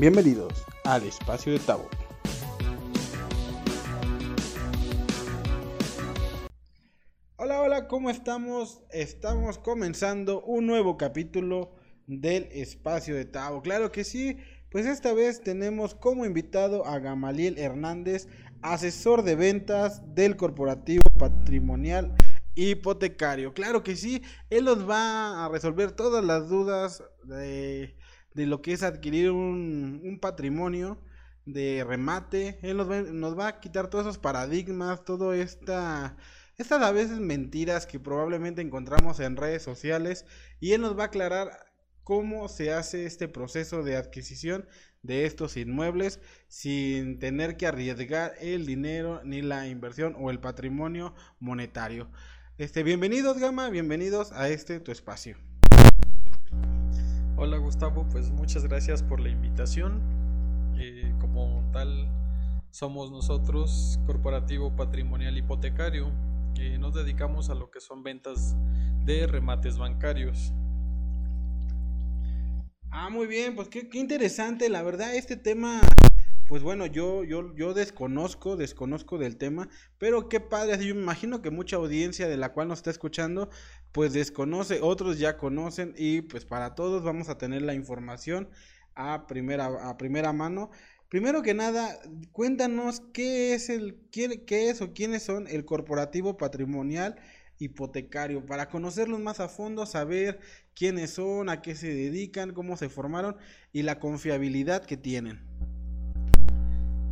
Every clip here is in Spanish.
Bienvenidos al espacio de Tabo. Hola, hola, ¿cómo estamos? Estamos comenzando un nuevo capítulo del espacio de Tabo. Claro que sí, pues esta vez tenemos como invitado a Gamaliel Hernández, asesor de ventas del corporativo patrimonial hipotecario. Claro que sí, él nos va a resolver todas las dudas de, lo que es adquirir un, patrimonio de remate. Él nos va, nos va, a quitar todos esos paradigmas, todo esta... Estas a veces mentiras que probablemente encontramos en redes sociales y él nos va a aclarar cómo se hace este proceso de adquisición de estos inmuebles sin tener que arriesgar el dinero ni la inversión o el patrimonio monetario. Este, bienvenidos Gama, bienvenidos a este tu espacio. Hola Gustavo, pues muchas gracias por la invitación. Eh, como tal, somos nosotros Corporativo Patrimonial Hipotecario. Eh, nos dedicamos a lo que son ventas de remates bancarios. Ah, muy bien, pues qué, qué interesante, la verdad, este tema pues bueno, yo, yo, yo desconozco, desconozco del tema, pero qué padre, yo me imagino que mucha audiencia de la cual nos está escuchando, pues desconoce, otros ya conocen y pues para todos vamos a tener la información a primera, a primera mano. Primero que nada, cuéntanos qué es el, quién, qué es o quiénes son el corporativo patrimonial hipotecario, para conocerlos más a fondo, saber quiénes son, a qué se dedican, cómo se formaron y la confiabilidad que tienen.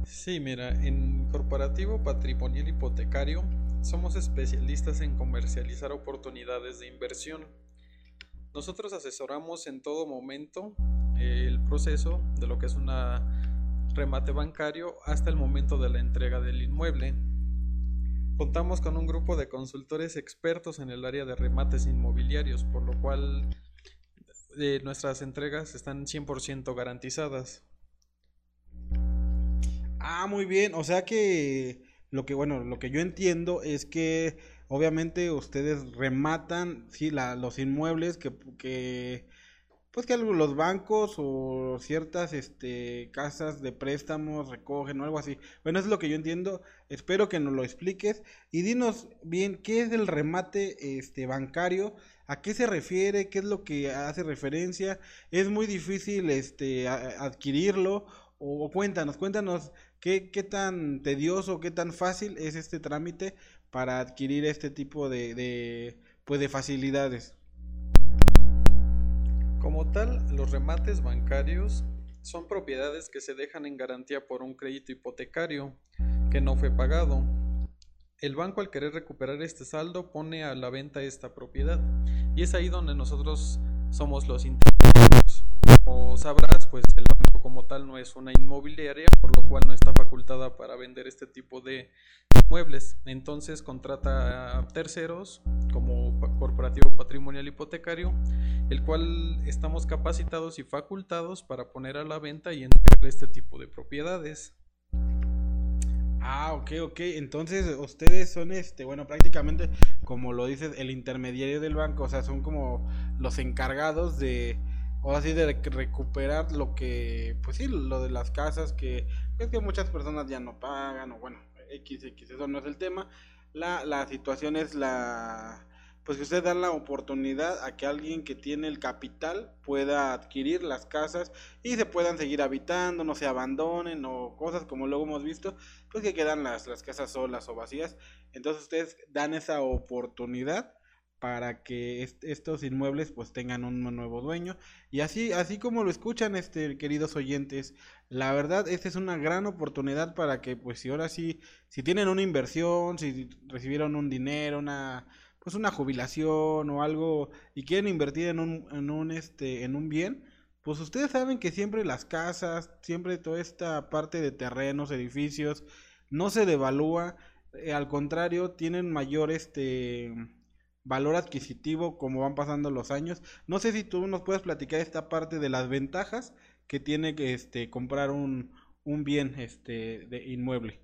Sí, mira, en Corporativo Patrimonial Hipotecario somos especialistas en comercializar oportunidades de inversión. Nosotros asesoramos en todo momento eh, el proceso de lo que es una remate bancario hasta el momento de la entrega del inmueble. Contamos con un grupo de consultores expertos en el área de remates inmobiliarios, por lo cual eh, nuestras entregas están 100% garantizadas. Ah, muy bien. O sea que lo que, bueno, lo que yo entiendo es que obviamente ustedes rematan, sí, la, los inmuebles que, pues que los bancos o ciertas, este, casas de préstamos recogen o algo así. Bueno, es lo que yo entiendo. Espero que nos lo expliques y dinos bien qué es el remate, este, bancario. ¿A qué se refiere? ¿Qué es lo que hace referencia? ¿Es muy difícil este, adquirirlo? O, cuéntanos, cuéntanos ¿Qué, ¿Qué, tan tedioso, qué tan fácil es este trámite para adquirir este tipo de, de, pues de facilidades? Como tal, los remates bancarios son propiedades que se dejan en garantía por un crédito hipotecario que no fue pagado. El banco al querer recuperar este saldo pone a la venta esta propiedad y es ahí donde nosotros somos los intermediarios. Como sabrás, pues el banco como tal no es una inmobiliaria, por lo cual no está facultada para vender este tipo de muebles. Entonces contrata a terceros como corporativo patrimonial hipotecario, el cual estamos capacitados y facultados para poner a la venta y entregar este tipo de propiedades. Ah, ok, ok. Entonces ustedes son, este, bueno, prácticamente, como lo dices, el intermediario del banco, o sea, son como los encargados de, o así de recuperar lo que, pues sí, lo de las casas que es que muchas personas ya no pagan o bueno, X, X, eso no es el tema. La, la situación es la, pues que ustedes dan la oportunidad a que alguien que tiene el capital pueda adquirir las casas y se puedan seguir habitando, no se abandonen o cosas como luego hemos visto, pues que quedan las, las casas solas o vacías. Entonces ustedes dan esa oportunidad para que estos inmuebles pues tengan un nuevo dueño. Y así así como lo escuchan este queridos oyentes la verdad esta es una gran oportunidad para que pues si ahora sí si tienen una inversión si recibieron un dinero una pues una jubilación o algo y quieren invertir en un en un este en un bien pues ustedes saben que siempre las casas siempre toda esta parte de terrenos edificios no se devalúa eh, al contrario tienen mayor este valor adquisitivo como van pasando los años. No sé si tú nos puedes platicar esta parte de las ventajas que tiene este, comprar un, un bien este, de inmueble.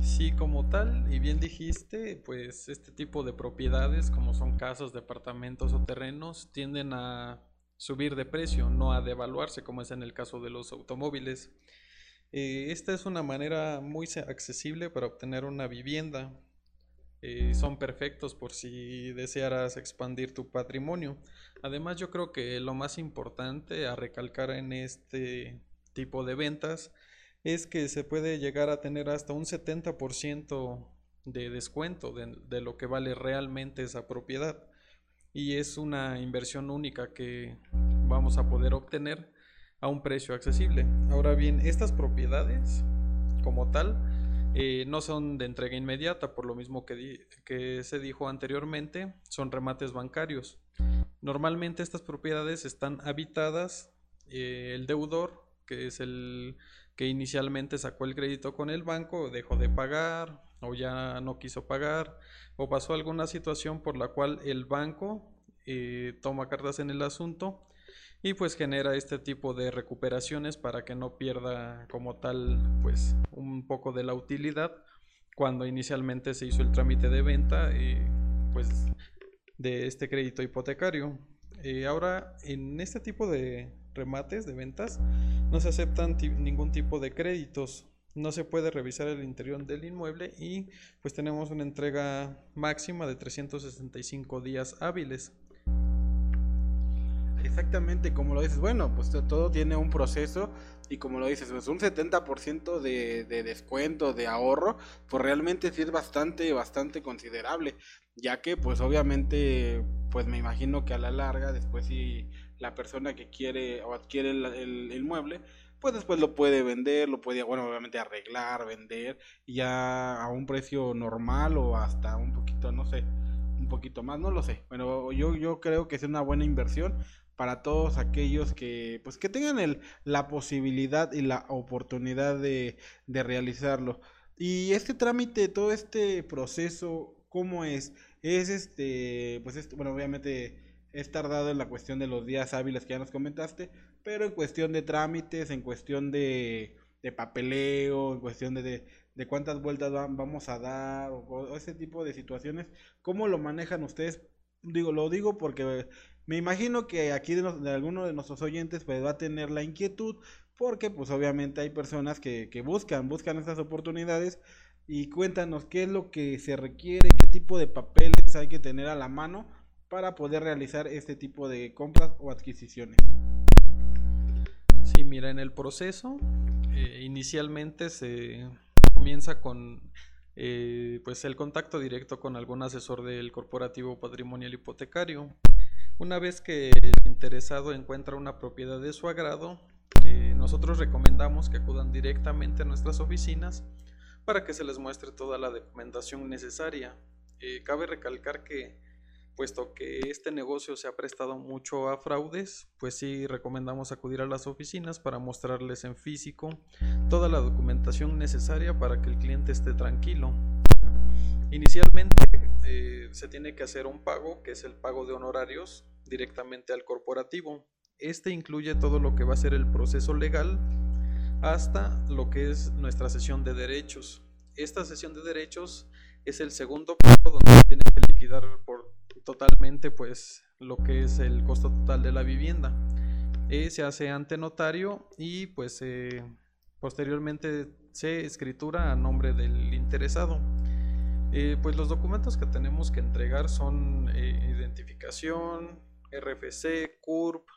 Sí, como tal, y bien dijiste, pues este tipo de propiedades, como son casas, departamentos o terrenos, tienden a subir de precio, no a devaluarse como es en el caso de los automóviles. Eh, esta es una manera muy accesible para obtener una vivienda. Eh, son perfectos por si desearas expandir tu patrimonio. Además yo creo que lo más importante a recalcar en este tipo de ventas es que se puede llegar a tener hasta un 70% de descuento de, de, lo que vale realmente esa propiedad y es una inversión única que vamos a poder obtener a un precio accesible. Ahora bien, estas propiedades como tal eh, no son de entrega inmediata, por lo mismo que, se dijo anteriormente, son remates bancarios. Normalmente estas propiedades están habitadas, eh, el deudor, que es el que inicialmente sacó el crédito con el banco, dejó de pagar o ya no quiso pagar o pasó alguna situación por la cual el banco eh, toma cartas en el asunto y pues genera este tipo de recuperaciones para que no pierda como tal pues un poco de la utilidad cuando inicialmente se hizo el trámite de venta y pues de este crédito hipotecario. Eh, ahora en este tipo de remates de ventas no se aceptan ningún tipo de créditos no se puede revisar el interior del inmueble y pues tenemos una entrega máxima de 365 días hábiles. Exactamente, como lo dices, bueno, pues todo tiene un proceso y como lo dices, pues un 70% de, de descuento, de ahorro, pues realmente sí es bastante, bastante considerable, ya que pues obviamente, pues me imagino que a la larga, después si la persona que quiere o adquiere el, el inmueble, pues después lo puede vender, lo puede, bueno, obviamente arreglar, vender, ya a un precio normal o hasta un poquito, no sé, un poquito más, no lo sé. Bueno, yo, yo creo que es una buena inversión para todos aquellos que pues que tengan el, la posibilidad y la oportunidad de, de realizarlo. Y este trámite, todo este proceso, ¿cómo es? Es este, pues bueno, obviamente es tardado en la cuestión de los días hábiles que ya nos comentaste, pero en cuestión de trámites, en cuestión de, de papeleo, en cuestión de, de, cuántas vueltas vamos a dar, o, ese tipo de situaciones, ¿cómo lo manejan ustedes? Digo, lo digo porque me imagino que aquí de, de alguno de nuestros oyentes pues va a tener la inquietud, porque pues obviamente hay personas que, que buscan, buscan estas oportunidades, y cuéntanos qué es lo que se requiere, qué tipo de papeles hay que tener a la mano para poder realizar este tipo de compras o adquisiciones. Sí, mira, en el proceso eh, inicialmente se comienza con eh, pues el contacto directo con algún asesor del corporativo patrimonial hipotecario. Una vez que el interesado encuentra una propiedad de su agrado, eh, nosotros recomendamos que acudan directamente a nuestras oficinas para que se les muestre toda la documentación necesaria. cabe recalcar que puesto que este negocio se ha prestado mucho a fraudes, pues sí recomendamos acudir a las oficinas para mostrarles en físico toda la documentación necesaria para que el cliente esté tranquilo. Inicialmente eh, se tiene que hacer un pago, que es el pago de honorarios, directamente al corporativo. Este incluye todo lo que va a ser el proceso legal hasta lo que es nuestra sesión de derechos. Esta sesión de derechos es el segundo pago donde se tiene que liquidar por totalmente pues lo que es el costo total de la vivienda. Eh, se hace ante notario y pues eh, posteriormente se escritura a nombre del interesado. Eh, pues los documentos que tenemos que entregar son identificación, RFC, CURP.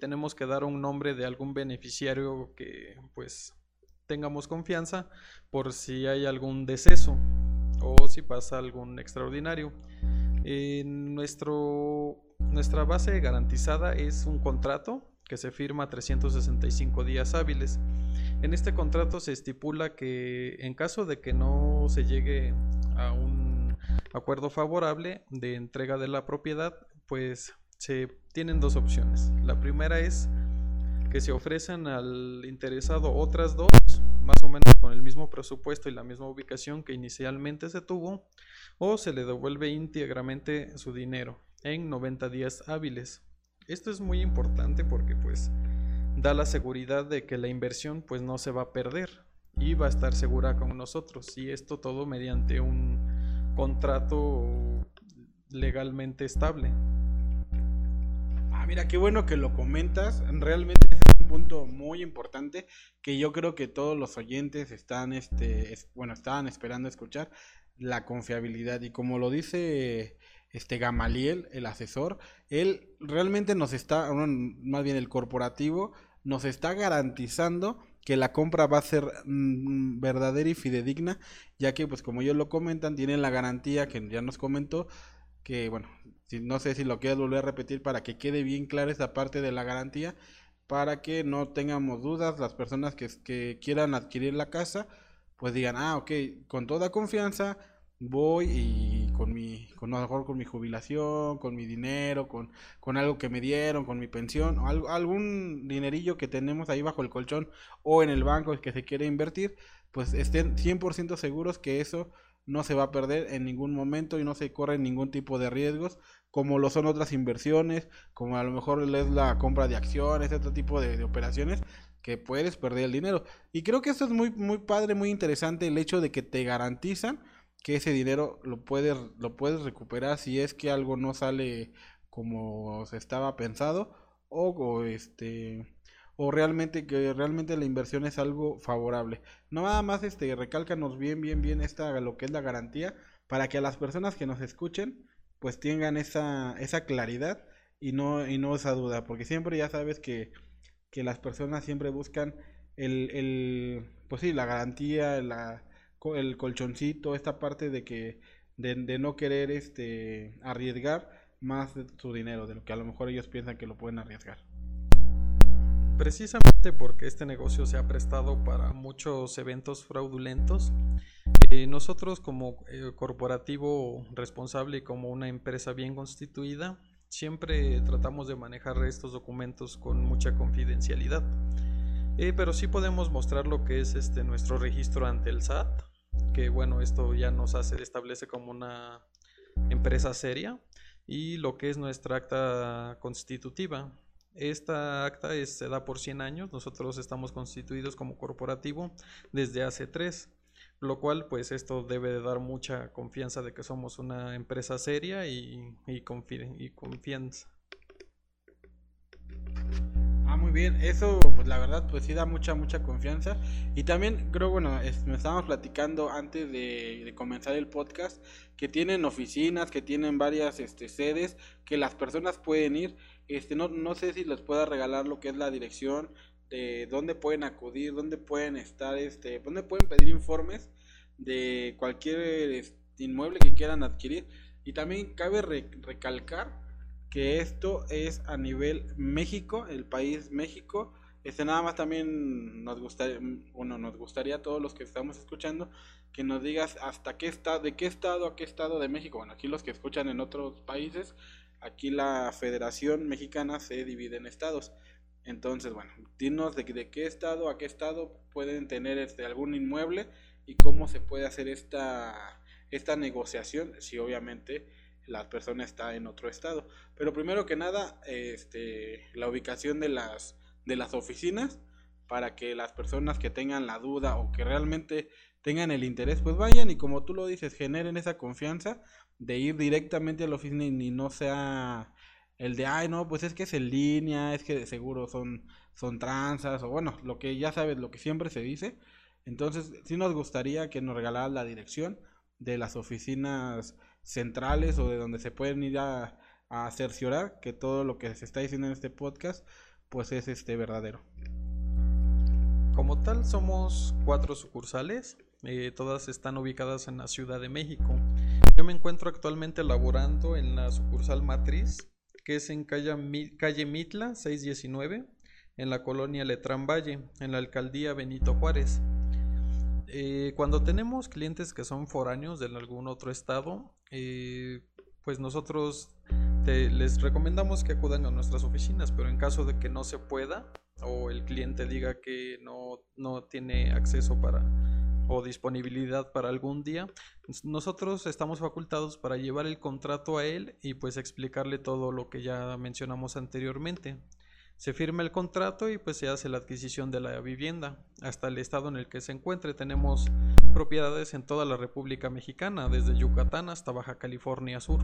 tenemos que dar un nombre de algún beneficiario que pues tengamos confianza por si hay algún deceso o si pasa algún extraordinario. nuestro, nuestra base garantizada es un contrato que se firma 365 días hábiles. En este contrato se estipula que en caso de que no se llegue a un acuerdo favorable de entrega de la propiedad, pues se tienen dos opciones. La primera es que se ofrecen al interesado otras dos, más o menos con el mismo presupuesto y la misma ubicación que inicialmente se tuvo, o se le devuelve íntegramente su dinero en 90 días hábiles. Esto es muy importante porque pues da la seguridad de que la inversión pues no se va a perder y va a estar segura con nosotros y esto todo mediante un contrato legalmente estable mira, qué bueno que lo comentas. Realmente es un punto muy importante que yo creo que todos los oyentes están, este, bueno, estaban esperando escuchar la confiabilidad. Y como lo dice este Gamaliel, el asesor, él realmente nos está, más bien el corporativo, nos está garantizando que la compra va a ser mm, verdadera y fidedigna, ya que pues como ellos lo comentan, tienen la garantía que ya nos comentó, que bueno, si, no sé si lo quieres volver a repetir para que quede bien clara esa parte de la garantía, para que no tengamos dudas las personas que, que quieran adquirir la casa, pues digan, ah, ok, con toda confianza voy y con mi, con a mejor con mi jubilación, con mi dinero, con, con algo que me dieron, con mi pensión, algo, algún dinerillo que tenemos ahí bajo el colchón o en el banco que se quiere invertir, pues estén 100% seguros que eso no se va a perder en ningún momento y no se corre ningún tipo de riesgos, como lo son otras inversiones, como a lo mejor es la compra de acciones, otro tipo de, de operaciones que puedes perder el dinero. Y creo que esto es muy, muy padre, muy interesante el hecho de que te garantizan que ese dinero lo puedes, lo puedes recuperar si es que algo no sale como se estaba pensado o, este o realmente que realmente la inversión es algo favorable. No nada más este recálcanos bien bien bien esta lo que es la garantía para que a las personas que nos escuchen pues tengan esa esa claridad y no y no esa duda, porque siempre ya sabes que que las personas siempre buscan el el pues sí, la garantía, la el colchoncito, esta parte de que de, no querer este arriesgar más de su dinero, de lo que a lo mejor ellos piensan que lo pueden arriesgar. Precisamente porque este negocio se ha prestado para muchos eventos fraudulentos, eh, nosotros como eh, corporativo responsable y como una empresa bien constituida, siempre tratamos de manejar estos documentos con mucha confidencialidad. Eh, pero sí podemos mostrar lo que es este nuestro registro ante el SAT, bueno, esto ya nos hace, establece como una empresa seria y lo que es nuestra acta constitutiva. Esta acta se da por 100 años, nosotros estamos constituidos como corporativo desde hace 3, lo cual pues esto debe de dar mucha confianza de que somos una empresa seria y, y confianza bien. Eso, pues la verdad, pues sí da mucha, mucha confianza. Y también creo, bueno, es, estábamos platicando antes de, comenzar el podcast que tienen oficinas, que tienen varias este, sedes, que las personas pueden ir. Este, no, no sé si les pueda regalar lo que es la dirección de dónde pueden acudir, dónde pueden estar, este, dónde pueden pedir informes de cualquier este, inmueble que quieran adquirir. Y también cabe recalcar que esto es a nivel México, el país México. Este nada más también nos gustaría, bueno, nos gustaría a todos los que estamos escuchando que nos digas hasta qué estado, de qué estado a qué estado de México. Bueno, aquí los que escuchan en otros países, aquí la Federación Mexicana se divide en estados. Entonces, bueno, dinos de, de qué estado a qué estado pueden tener este algún inmueble y cómo se puede hacer esta esta negociación, si obviamente la persona está en otro estado. Pero primero que nada, este, la ubicación de las, de las oficinas para que las personas que tengan la duda o que realmente tengan el interés, pues vayan y como tú lo dices, generen esa confianza de ir directamente a la oficina y no sea el de, ay, no, pues es que es en línea, es que de seguro son, son tranzas, o bueno, lo que ya sabes, lo que siempre se dice. Entonces, sí nos gustaría que nos regalaran la dirección de las oficinas centrales o de donde se pueden ir a, cerciorar que todo lo que se está diciendo en este podcast pues es este verdadero. Como tal somos cuatro sucursales, eh, todas están ubicadas en la Ciudad de México. Yo me encuentro actualmente laborando en la sucursal matriz, que es en calle, calle Mitla 619, en la colonia Letrán Valle, en la alcaldía Benito Juárez. Eh, cuando tenemos clientes que son foráneos de algún otro estado, eh, pues nosotros les recomendamos que acudan a nuestras oficinas, pero en caso de que no se pueda o el cliente diga que no, no tiene acceso para o disponibilidad para algún día, nosotros estamos facultados para llevar el contrato a él y pues explicarle todo lo que ya mencionamos anteriormente se firma el contrato y pues se hace la adquisición de la vivienda hasta el estado en el que se encuentre. Tenemos propiedades en toda la República Mexicana, desde Yucatán hasta Baja California Sur.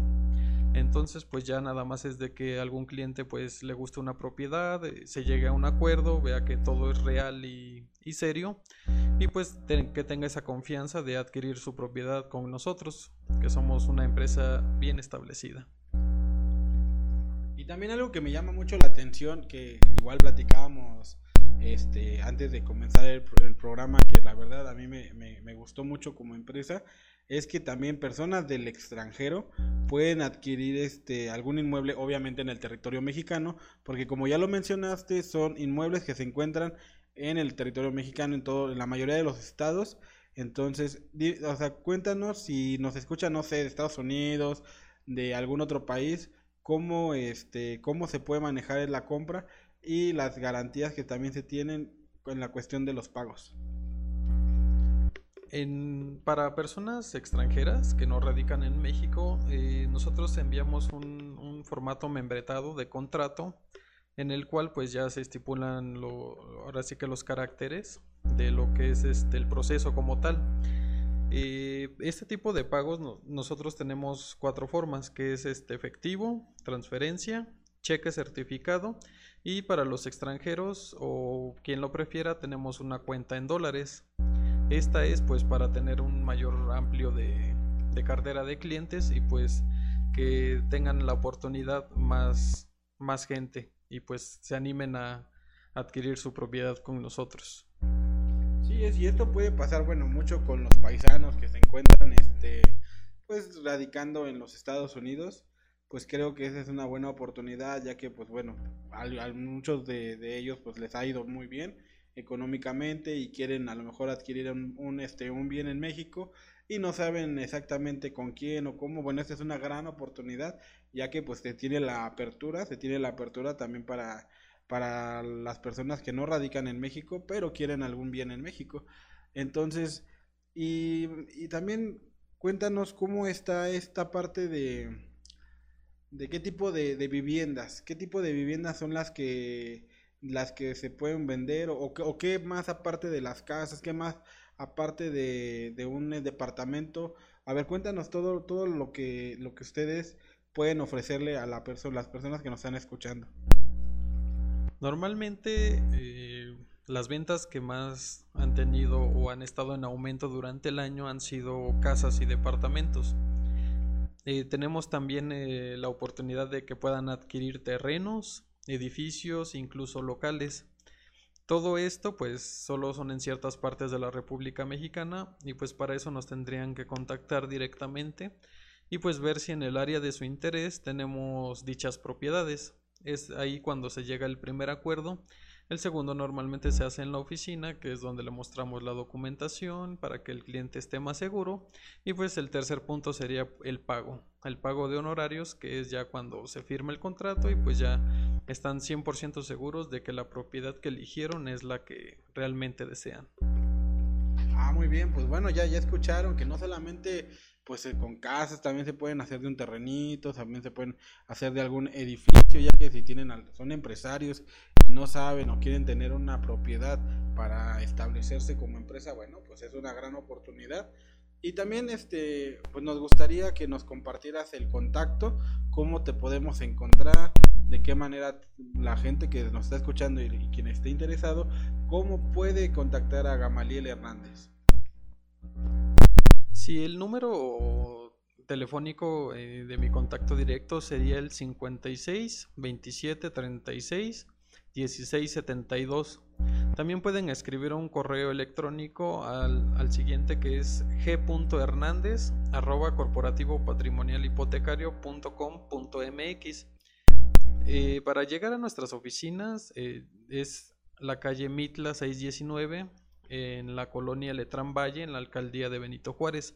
Entonces, pues ya nada más es de que algún cliente pues le guste una propiedad, eh, se llegue a un acuerdo, vea que todo es real y, serio y pues que tenga esa confianza de adquirir su propiedad con nosotros, que somos una empresa bien establecida. Y también algo que me llama mucho la atención, que igual platicábamos este, antes de comenzar el, programa, que la verdad a mí me, gustó mucho como empresa, es que también personas del extranjero pueden adquirir este algún inmueble obviamente en el territorio mexicano porque como ya lo mencionaste son inmuebles que se encuentran en el territorio mexicano en todo la mayoría de los estados. Entonces cuéntanos si nos escuchan no sé de Estados Unidos de algún otro país cómo este cómo se puede manejar la compra y las garantías que también se tienen en la cuestión de los pagos para personas extranjeras que no radican en México, eh, nosotros enviamos un, formato membretado de contrato en el cual pues ya se estipulan lo, ahora sí que los caracteres de lo que es este el proceso como tal. Eh, este tipo de pagos nosotros tenemos cuatro formas, que es este efectivo, transferencia, cheque certificado y para los extranjeros o quien lo prefiera tenemos una cuenta en dólares. Esta es pues para tener un mayor amplio de, cartera de clientes y pues que tengan la oportunidad más, más gente y pues se animen a adquirir su propiedad con nosotros. Sí, es, y esto puede pasar, bueno, mucho con los paisanos que se encuentran, este, pues radicando en los Estados Unidos, pues creo que esa es una buena oportunidad, ya que, pues bueno, a, muchos de, de, ellos pues les ha ido muy bien económicamente y quieren a lo mejor adquirir un, este, un bien en México y no saben exactamente con quién o cómo. Bueno, esta es una gran oportunidad ya que pues se tiene la apertura, se tiene la apertura también para, para las personas que no radican en México pero quieren algún bien en México. Entonces, y, y también cuéntanos cómo está esta parte de, de qué tipo de, viviendas, qué tipo de viviendas son las que las que se pueden vender o, o qué más aparte de las casas, qué más aparte de, un departamento. A ver, cuéntanos todo, todo lo que, lo que ustedes pueden ofrecerle a la persona, las personas que nos están escuchando. Normalmente eh, las ventas que más han tenido o han estado en aumento durante el año han sido casas y departamentos. Eh, tenemos también eh, la oportunidad de que puedan adquirir terrenos edificios, incluso locales. Todo esto pues solo son en ciertas partes de la República Mexicana y pues para eso nos tendrían que contactar directamente y pues ver si en el área de su interés tenemos dichas propiedades. Es ahí cuando se llega el primer acuerdo el segundo normalmente se hace en la oficina, que es donde le mostramos la documentación para que el cliente esté más seguro. Y pues el tercer punto sería el pago, el pago de honorarios, que es ya cuando se firma el contrato y pues ya están 100% seguros de que la propiedad que eligieron es la que realmente desean. Ah, muy bien, pues bueno, ya, ya escucharon que no solamente pues eh, con casas también se pueden hacer de un terrenito, también se pueden hacer de algún edificio, ya que si tienen son empresarios no saben o quieren tener una propiedad para establecerse como empresa, bueno, pues es una gran oportunidad. Y también este pues nos gustaría que nos compartieras el contacto, cómo te podemos encontrar, de qué manera la gente que nos está escuchando y, quien esté interesado, cómo puede contactar a Gamaliel Hernández. Si el número telefónico eh, de mi contacto directo sería el 56 27 36 16 72. También pueden escribir un correo electrónico al, siguiente que es g.hernández arroba corporativo patrimonial hipotecario.com.mx. Eh, para llegar a nuestras oficinas eh, es la calle Mitla 619 en la colonia Letrán Valle, en la alcaldía de Benito Juárez.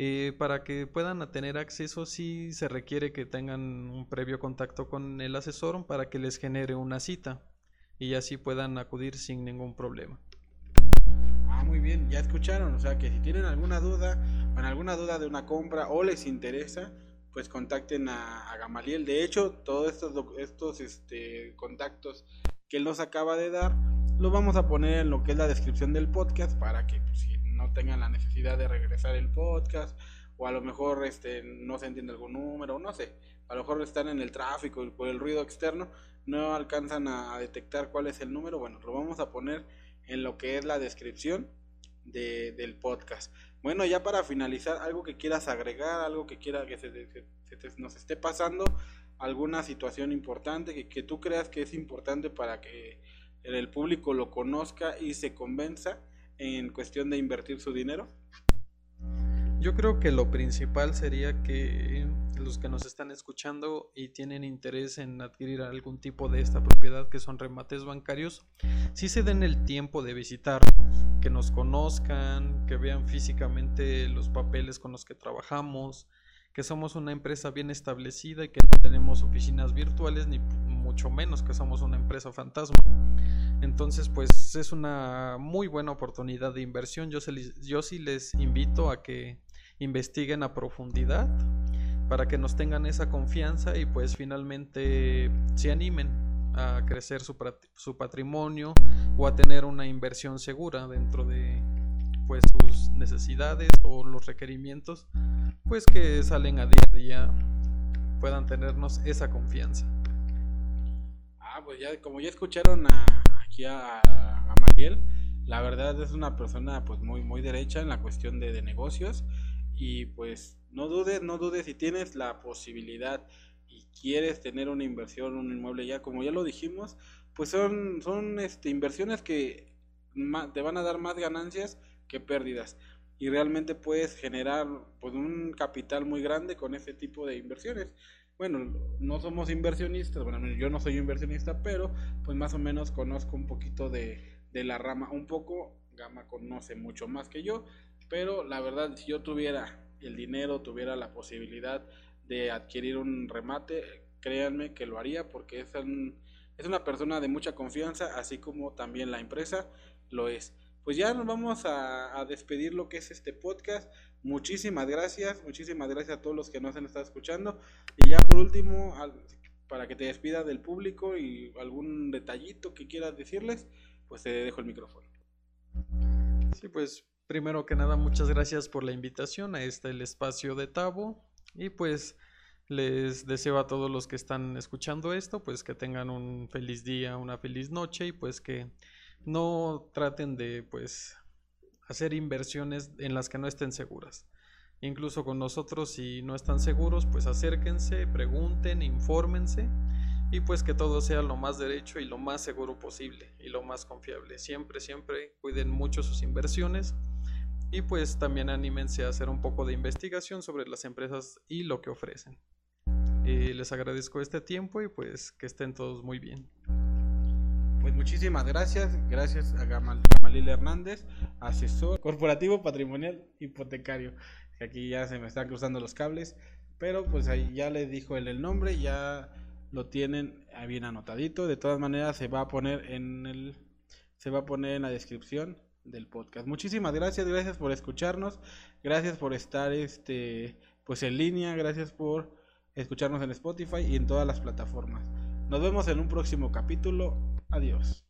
Eh, para que puedan tener acceso, sí se requiere que tengan un previo contacto con el asesor para que les genere una cita y así puedan acudir sin ningún problema. Ah, muy bien, ya escucharon, o sea que si tienen alguna duda, o alguna duda de una compra o les interesa, pues contacten a, Gamaliel. De hecho, todos estos, estos este, contactos que él nos acaba de dar, lo vamos a poner en lo que es la descripción del podcast para que pues, si no tengan la necesidad de regresar el podcast o a lo mejor este no se entiende algún número, no sé, a lo mejor están en el tráfico y por el ruido externo no alcanzan a, detectar cuál es el número, bueno, lo vamos a poner en lo que es la descripción de, del podcast. Bueno, ya para finalizar, algo que quieras agregar, algo que quiera que se, nos esté pasando, alguna situación importante que, que tú creas que es importante para que el público lo conozca y se convenza en cuestión de invertir su dinero. Yo creo que lo principal sería que los que nos están escuchando y tienen interés en adquirir algún tipo de esta propiedad que son remates bancarios, si se den el tiempo de visitarnos, que nos conozcan, que vean físicamente los papeles con los que trabajamos, que somos una empresa bien establecida y que no tenemos oficinas virtuales, ni mucho menos que somos una empresa fantasma. Entonces, pues es una muy buena oportunidad de inversión. Yo, yo sí les invito a que investiguen a profundidad para que nos tengan esa confianza y pues finalmente se animen a crecer su, su patrimonio o a tener una inversión segura dentro de pues sus necesidades o los requerimientos pues que salen a día a día puedan tenernos esa confianza. Ah, pues ya como ya escucharon a, aquí a, a Mariel, la verdad es una persona pues muy muy derecha en la cuestión de, de negocios y pues no dudes, no dudes si tienes la posibilidad y quieres tener una inversión, un inmueble ya, como ya lo dijimos, pues son, son este, inversiones que te van a dar más ganancias que pérdidas. Y realmente puedes generar pues, un capital muy grande con ese tipo de inversiones. Bueno, no somos inversionistas, bueno, yo no soy inversionista, pero pues más o menos conozco un poquito de, de la rama, un poco, Gama conoce mucho más que yo, pero la verdad, si yo tuviera el dinero, tuviera la posibilidad de adquirir un remate, créanme que lo haría porque es, es una persona de mucha confianza, así como también la empresa lo es. Pues ya nos vamos a, despedir lo que es este podcast. Muchísimas gracias, muchísimas gracias a todos los que nos han estado escuchando. Y ya por último, para que te despida del público y algún detallito que quieras decirles, pues te dejo el micrófono. Sí, pues Primero que nada, muchas gracias por la invitación a este el espacio de Tabo y pues les deseo a todos los que están escuchando esto pues que tengan un feliz día, una feliz noche y pues que no traten de pues hacer inversiones en las que no estén seguras. Incluso con nosotros si no están seguros pues acérquense, pregunten, infórmense y pues que todo sea lo más derecho y lo más seguro posible y lo más confiable. Siempre, siempre cuiden mucho sus inversiones y pues también anímense a hacer un poco de investigación sobre las empresas y lo que ofrecen. Eh, les agradezco este tiempo y pues que estén todos muy bien. Pues muchísimas gracias, gracias a Gamalil Hernández, asesor corporativo patrimonial hipotecario. Aquí ya se me están cruzando los cables, pero pues ahí ya les dijo él el nombre, ya lo tienen bien anotadito. De todas maneras se va a poner en el se va a poner en la descripción del podcast. Muchísimas gracias, gracias por escucharnos, gracias por estar este pues en línea, gracias por escucharnos en Spotify y en todas las plataformas. Nos vemos en un próximo capítulo. Adiós.